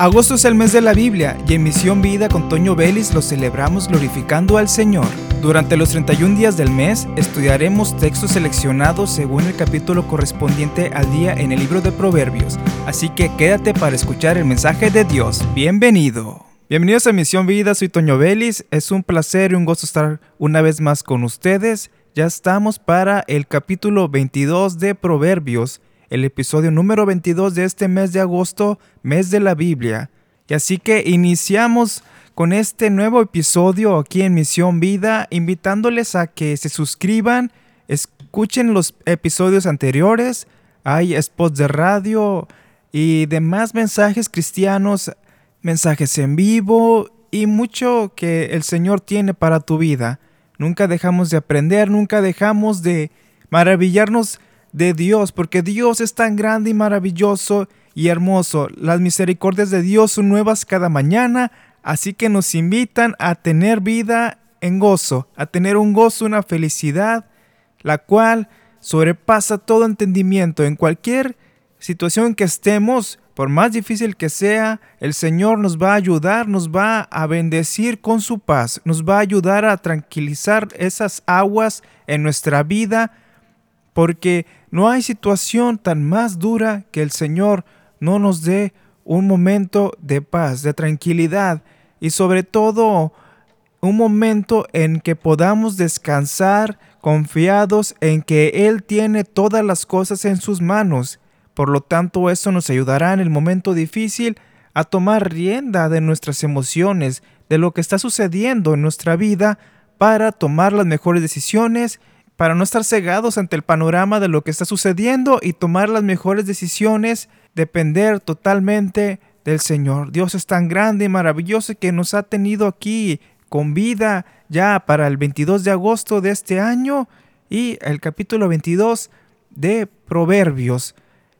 Agosto es el mes de la Biblia y en Misión Vida con Toño Vélez lo celebramos glorificando al Señor. Durante los 31 días del mes estudiaremos textos seleccionados según el capítulo correspondiente al día en el libro de Proverbios, así que quédate para escuchar el mensaje de Dios. Bienvenido. Bienvenidos a Misión Vida, soy Toño Vélez, es un placer y un gusto estar una vez más con ustedes. Ya estamos para el capítulo 22 de Proverbios el episodio número 22 de este mes de agosto, mes de la Biblia. Y así que iniciamos con este nuevo episodio aquí en Misión Vida, invitándoles a que se suscriban, escuchen los episodios anteriores, hay spots de radio y demás mensajes cristianos, mensajes en vivo y mucho que el Señor tiene para tu vida. Nunca dejamos de aprender, nunca dejamos de maravillarnos de Dios, porque Dios es tan grande y maravilloso y hermoso. Las misericordias de Dios son nuevas cada mañana, así que nos invitan a tener vida en gozo, a tener un gozo, una felicidad, la cual sobrepasa todo entendimiento. En cualquier situación que estemos, por más difícil que sea, el Señor nos va a ayudar, nos va a bendecir con su paz, nos va a ayudar a tranquilizar esas aguas en nuestra vida, porque no hay situación tan más dura que el Señor no nos dé un momento de paz, de tranquilidad y sobre todo un momento en que podamos descansar confiados en que Él tiene todas las cosas en sus manos. Por lo tanto, eso nos ayudará en el momento difícil a tomar rienda de nuestras emociones, de lo que está sucediendo en nuestra vida, para tomar las mejores decisiones para no estar cegados ante el panorama de lo que está sucediendo y tomar las mejores decisiones, depender totalmente del Señor. Dios es tan grande y maravilloso que nos ha tenido aquí con vida ya para el 22 de agosto de este año y el capítulo 22 de Proverbios.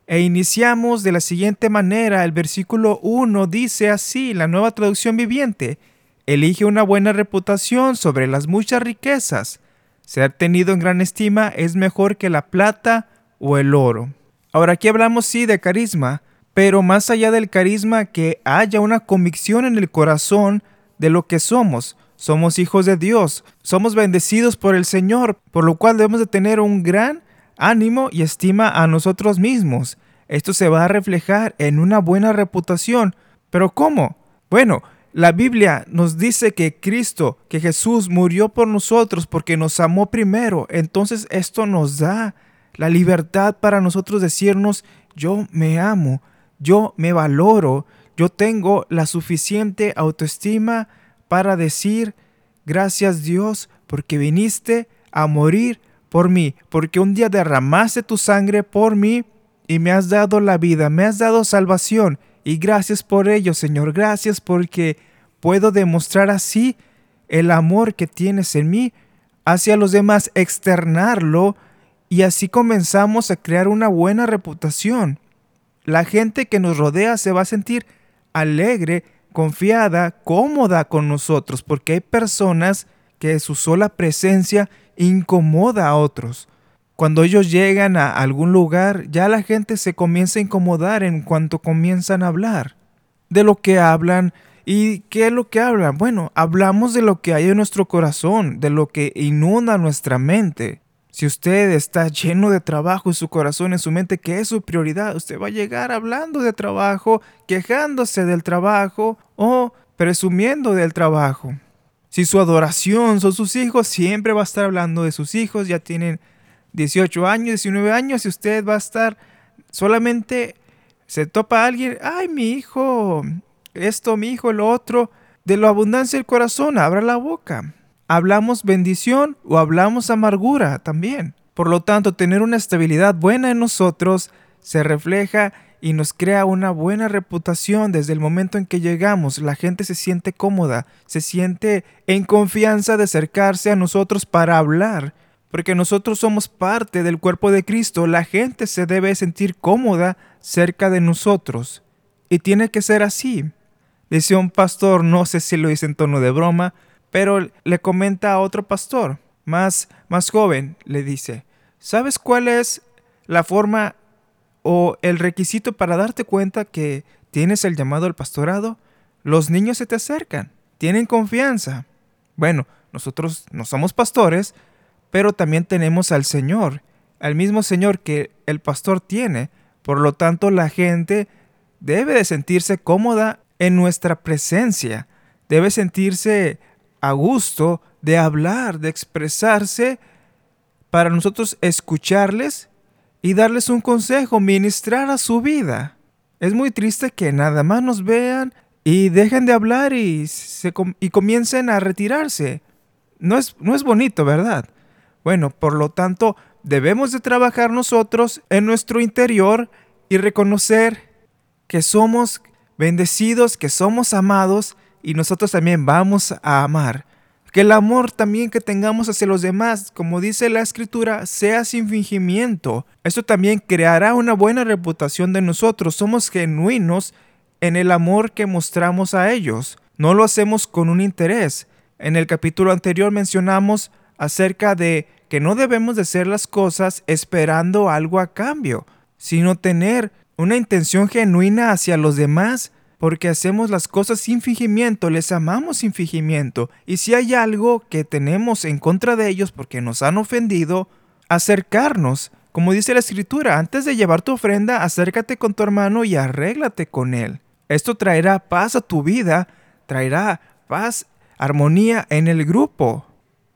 E iniciamos de la siguiente manera. El versículo 1 dice así, la nueva traducción viviente, elige una buena reputación sobre las muchas riquezas ser tenido en gran estima es mejor que la plata o el oro. Ahora aquí hablamos sí de carisma, pero más allá del carisma que haya una convicción en el corazón de lo que somos. Somos hijos de Dios, somos bendecidos por el Señor, por lo cual debemos de tener un gran ánimo y estima a nosotros mismos. Esto se va a reflejar en una buena reputación. ¿Pero cómo? Bueno, la Biblia nos dice que Cristo, que Jesús murió por nosotros porque nos amó primero. Entonces esto nos da la libertad para nosotros decirnos, yo me amo, yo me valoro, yo tengo la suficiente autoestima para decir, gracias Dios, porque viniste a morir por mí, porque un día derramaste tu sangre por mí y me has dado la vida, me has dado salvación y gracias por ello, Señor. Gracias porque puedo demostrar así el amor que tienes en mí hacia los demás, externarlo y así comenzamos a crear una buena reputación. La gente que nos rodea se va a sentir alegre, confiada, cómoda con nosotros, porque hay personas que su sola presencia incomoda a otros. Cuando ellos llegan a algún lugar, ya la gente se comienza a incomodar en cuanto comienzan a hablar. De lo que hablan. ¿Y qué es lo que hablan? Bueno, hablamos de lo que hay en nuestro corazón, de lo que inunda nuestra mente. Si usted está lleno de trabajo en su corazón, en su mente, ¿qué es su prioridad? Usted va a llegar hablando de trabajo, quejándose del trabajo o presumiendo del trabajo. Si su adoración son sus hijos, siempre va a estar hablando de sus hijos, ya tienen 18 años, 19 años y usted va a estar solamente se topa a alguien, ay, mi hijo, esto, mi hijo, lo otro, de la abundancia del corazón, abra la boca. Hablamos bendición o hablamos amargura también. Por lo tanto, tener una estabilidad buena en nosotros se refleja y nos crea una buena reputación desde el momento en que llegamos. La gente se siente cómoda, se siente en confianza de acercarse a nosotros para hablar porque nosotros somos parte del cuerpo de Cristo, la gente se debe sentir cómoda cerca de nosotros. Y tiene que ser así. Dice un pastor, no sé si lo dice en tono de broma, pero le comenta a otro pastor, más, más joven, le dice, ¿sabes cuál es la forma o el requisito para darte cuenta que tienes el llamado al pastorado, los niños se te acercan, tienen confianza. Bueno, nosotros no somos pastores, pero también tenemos al Señor, al mismo Señor que el pastor tiene. Por lo tanto, la gente debe de sentirse cómoda en nuestra presencia, debe sentirse a gusto de hablar, de expresarse, para nosotros escucharles y darles un consejo, ministrar a su vida. Es muy triste que nada más nos vean y dejen de hablar y, comiencen a retirarse. No es, no es bonito, ¿verdad? Bueno, por lo tanto, debemos de trabajar nosotros en nuestro interior y reconocer que somos bendecidos, que somos amados y nosotros también vamos a amar. Que el amor también que tengamos hacia los demás, como dice la escritura, sea sin fingimiento. Esto también creará una buena reputación de nosotros. Somos genuinos en el amor que mostramos a ellos. No lo hacemos con un interés. En el capítulo anterior mencionamos acerca de que no debemos de hacer las cosas esperando algo a cambio, sino tener una intención genuina hacia los demás porque hacemos las cosas sin fingimiento, les amamos sin fingimiento. Y si hay algo que tenemos en contra de ellos porque nos han ofendido, acercarnos. Como dice la escritura, antes de llevar tu ofrenda, acércate con tu hermano y arréglate con él. Esto traerá paz a tu vida, traerá paz, armonía en el grupo.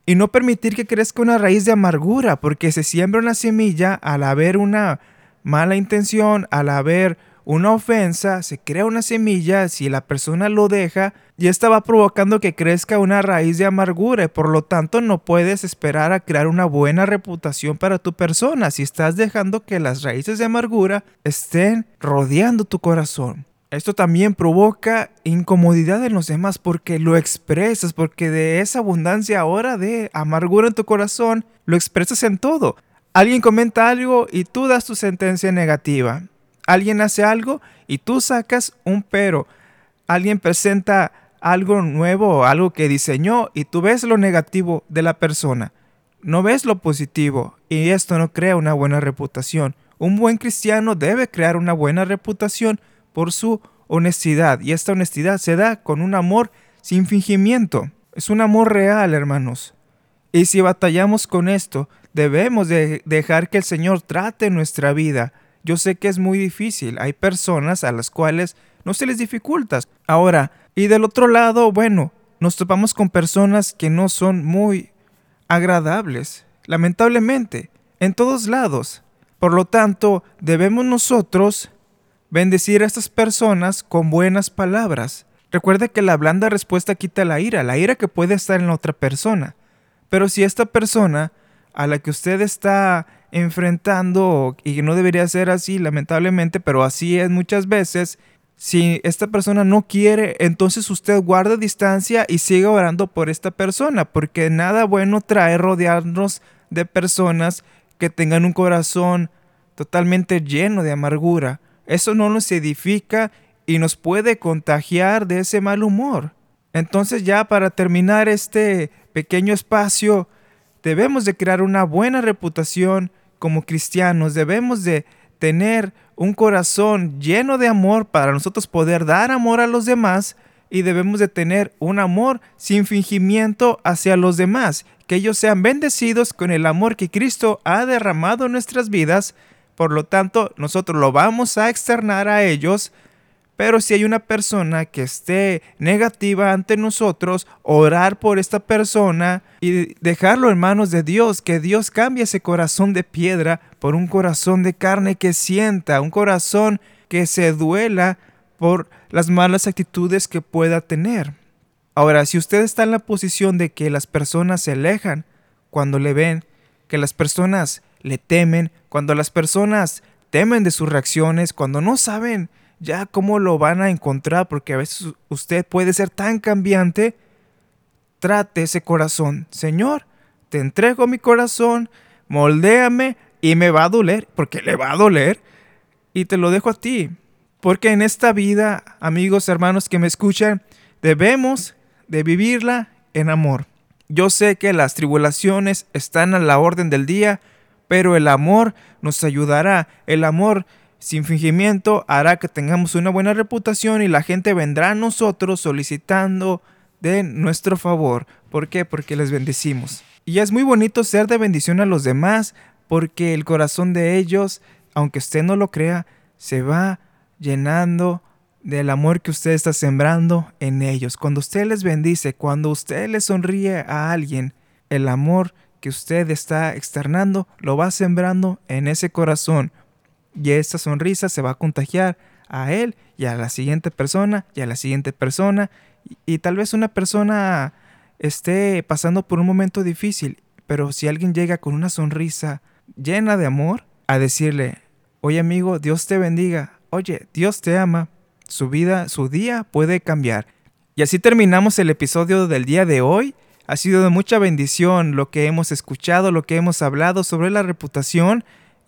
Y no permitir que crezca una raíz de amargura, porque se siembra una semilla al haber una mala intención, al haber una ofensa, se crea una semilla, si la persona lo deja, y esta va provocando que crezca una raíz de amargura y por lo tanto no puedes esperar a crear una buena reputación para tu persona si estás dejando que las raíces de amargura estén rodeando tu corazón. Esto también provoca incomodidad en los demás porque lo expresas, porque de esa abundancia ahora de amargura en tu corazón, lo expresas en todo. Alguien comenta algo y tú das tu sentencia negativa. Alguien hace algo y tú sacas un pero. Alguien presenta algo nuevo, algo que diseñó y tú ves lo negativo de la persona. No ves lo positivo y esto no crea una buena reputación. Un buen cristiano debe crear una buena reputación por su honestidad y esta honestidad se da con un amor sin fingimiento. Es un amor real, hermanos. Y si batallamos con esto, debemos de dejar que el Señor trate nuestra vida yo sé que es muy difícil. Hay personas a las cuales no se les dificulta. Ahora, y del otro lado, bueno, nos topamos con personas que no son muy agradables, lamentablemente, en todos lados. Por lo tanto, debemos nosotros bendecir a estas personas con buenas palabras. Recuerde que la blanda respuesta quita la ira, la ira que puede estar en la otra persona. Pero si esta persona a la que usted está enfrentando y no debería ser así, lamentablemente, pero así es muchas veces. Si esta persona no quiere, entonces usted guarda distancia y siga orando por esta persona, porque nada bueno trae rodearnos de personas que tengan un corazón totalmente lleno de amargura. Eso no nos edifica y nos puede contagiar de ese mal humor. Entonces ya para terminar este pequeño espacio, debemos de crear una buena reputación como cristianos, debemos de tener un corazón lleno de amor para nosotros poder dar amor a los demás y debemos de tener un amor sin fingimiento hacia los demás, que ellos sean bendecidos con el amor que Cristo ha derramado en nuestras vidas, por lo tanto nosotros lo vamos a externar a ellos pero si hay una persona que esté negativa ante nosotros, orar por esta persona y dejarlo en manos de Dios, que Dios cambie ese corazón de piedra por un corazón de carne que sienta, un corazón que se duela por las malas actitudes que pueda tener. Ahora, si usted está en la posición de que las personas se alejan cuando le ven, que las personas le temen, cuando las personas temen de sus reacciones, cuando no saben ya cómo lo van a encontrar, porque a veces usted puede ser tan cambiante, trate ese corazón. Señor, te entrego mi corazón, moldéame y me va a doler, porque le va a doler, y te lo dejo a ti. Porque en esta vida, amigos, hermanos que me escuchan, debemos de vivirla en amor. Yo sé que las tribulaciones están a la orden del día, pero el amor nos ayudará. El amor sin fingimiento hará que tengamos una buena reputación y la gente vendrá a nosotros solicitando de nuestro favor. ¿Por qué? Porque les bendecimos. Y es muy bonito ser de bendición a los demás porque el corazón de ellos, aunque usted no lo crea, se va llenando del amor que usted está sembrando en ellos. Cuando usted les bendice, cuando usted le sonríe a alguien, el amor que usted está externando lo va sembrando en ese corazón. Y esa sonrisa se va a contagiar a él y a la siguiente persona y a la siguiente persona. Y, y tal vez una persona esté pasando por un momento difícil, pero si alguien llega con una sonrisa llena de amor, a decirle, oye amigo, Dios te bendiga, oye, Dios te ama, su vida, su día puede cambiar. Y así terminamos el episodio del día de hoy. Ha sido de mucha bendición lo que hemos escuchado, lo que hemos hablado sobre la reputación,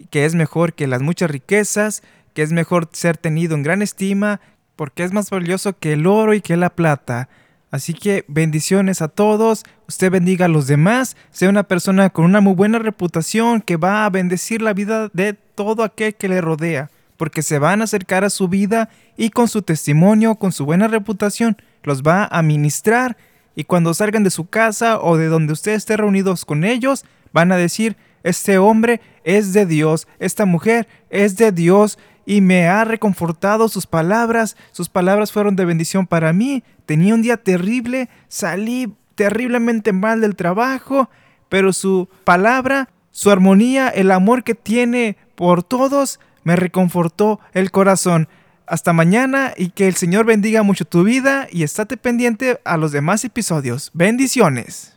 que es mejor que las muchas riquezas, que es mejor ser tenido en gran estima, porque es más valioso que el oro y que la plata. Así que bendiciones a todos, usted bendiga a los demás, sea una persona con una muy buena reputación que va a bendecir la vida de todo aquel que le rodea porque se van a acercar a su vida y con su testimonio, con su buena reputación, los va a ministrar y cuando salgan de su casa o de donde usted esté reunidos con ellos, van a decir, este hombre es de Dios, esta mujer es de Dios y me ha reconfortado sus palabras, sus palabras fueron de bendición para mí, tenía un día terrible, salí terriblemente mal del trabajo, pero su palabra, su armonía, el amor que tiene por todos, me reconfortó el corazón. Hasta mañana y que el Señor bendiga mucho tu vida y estate pendiente a los demás episodios. Bendiciones.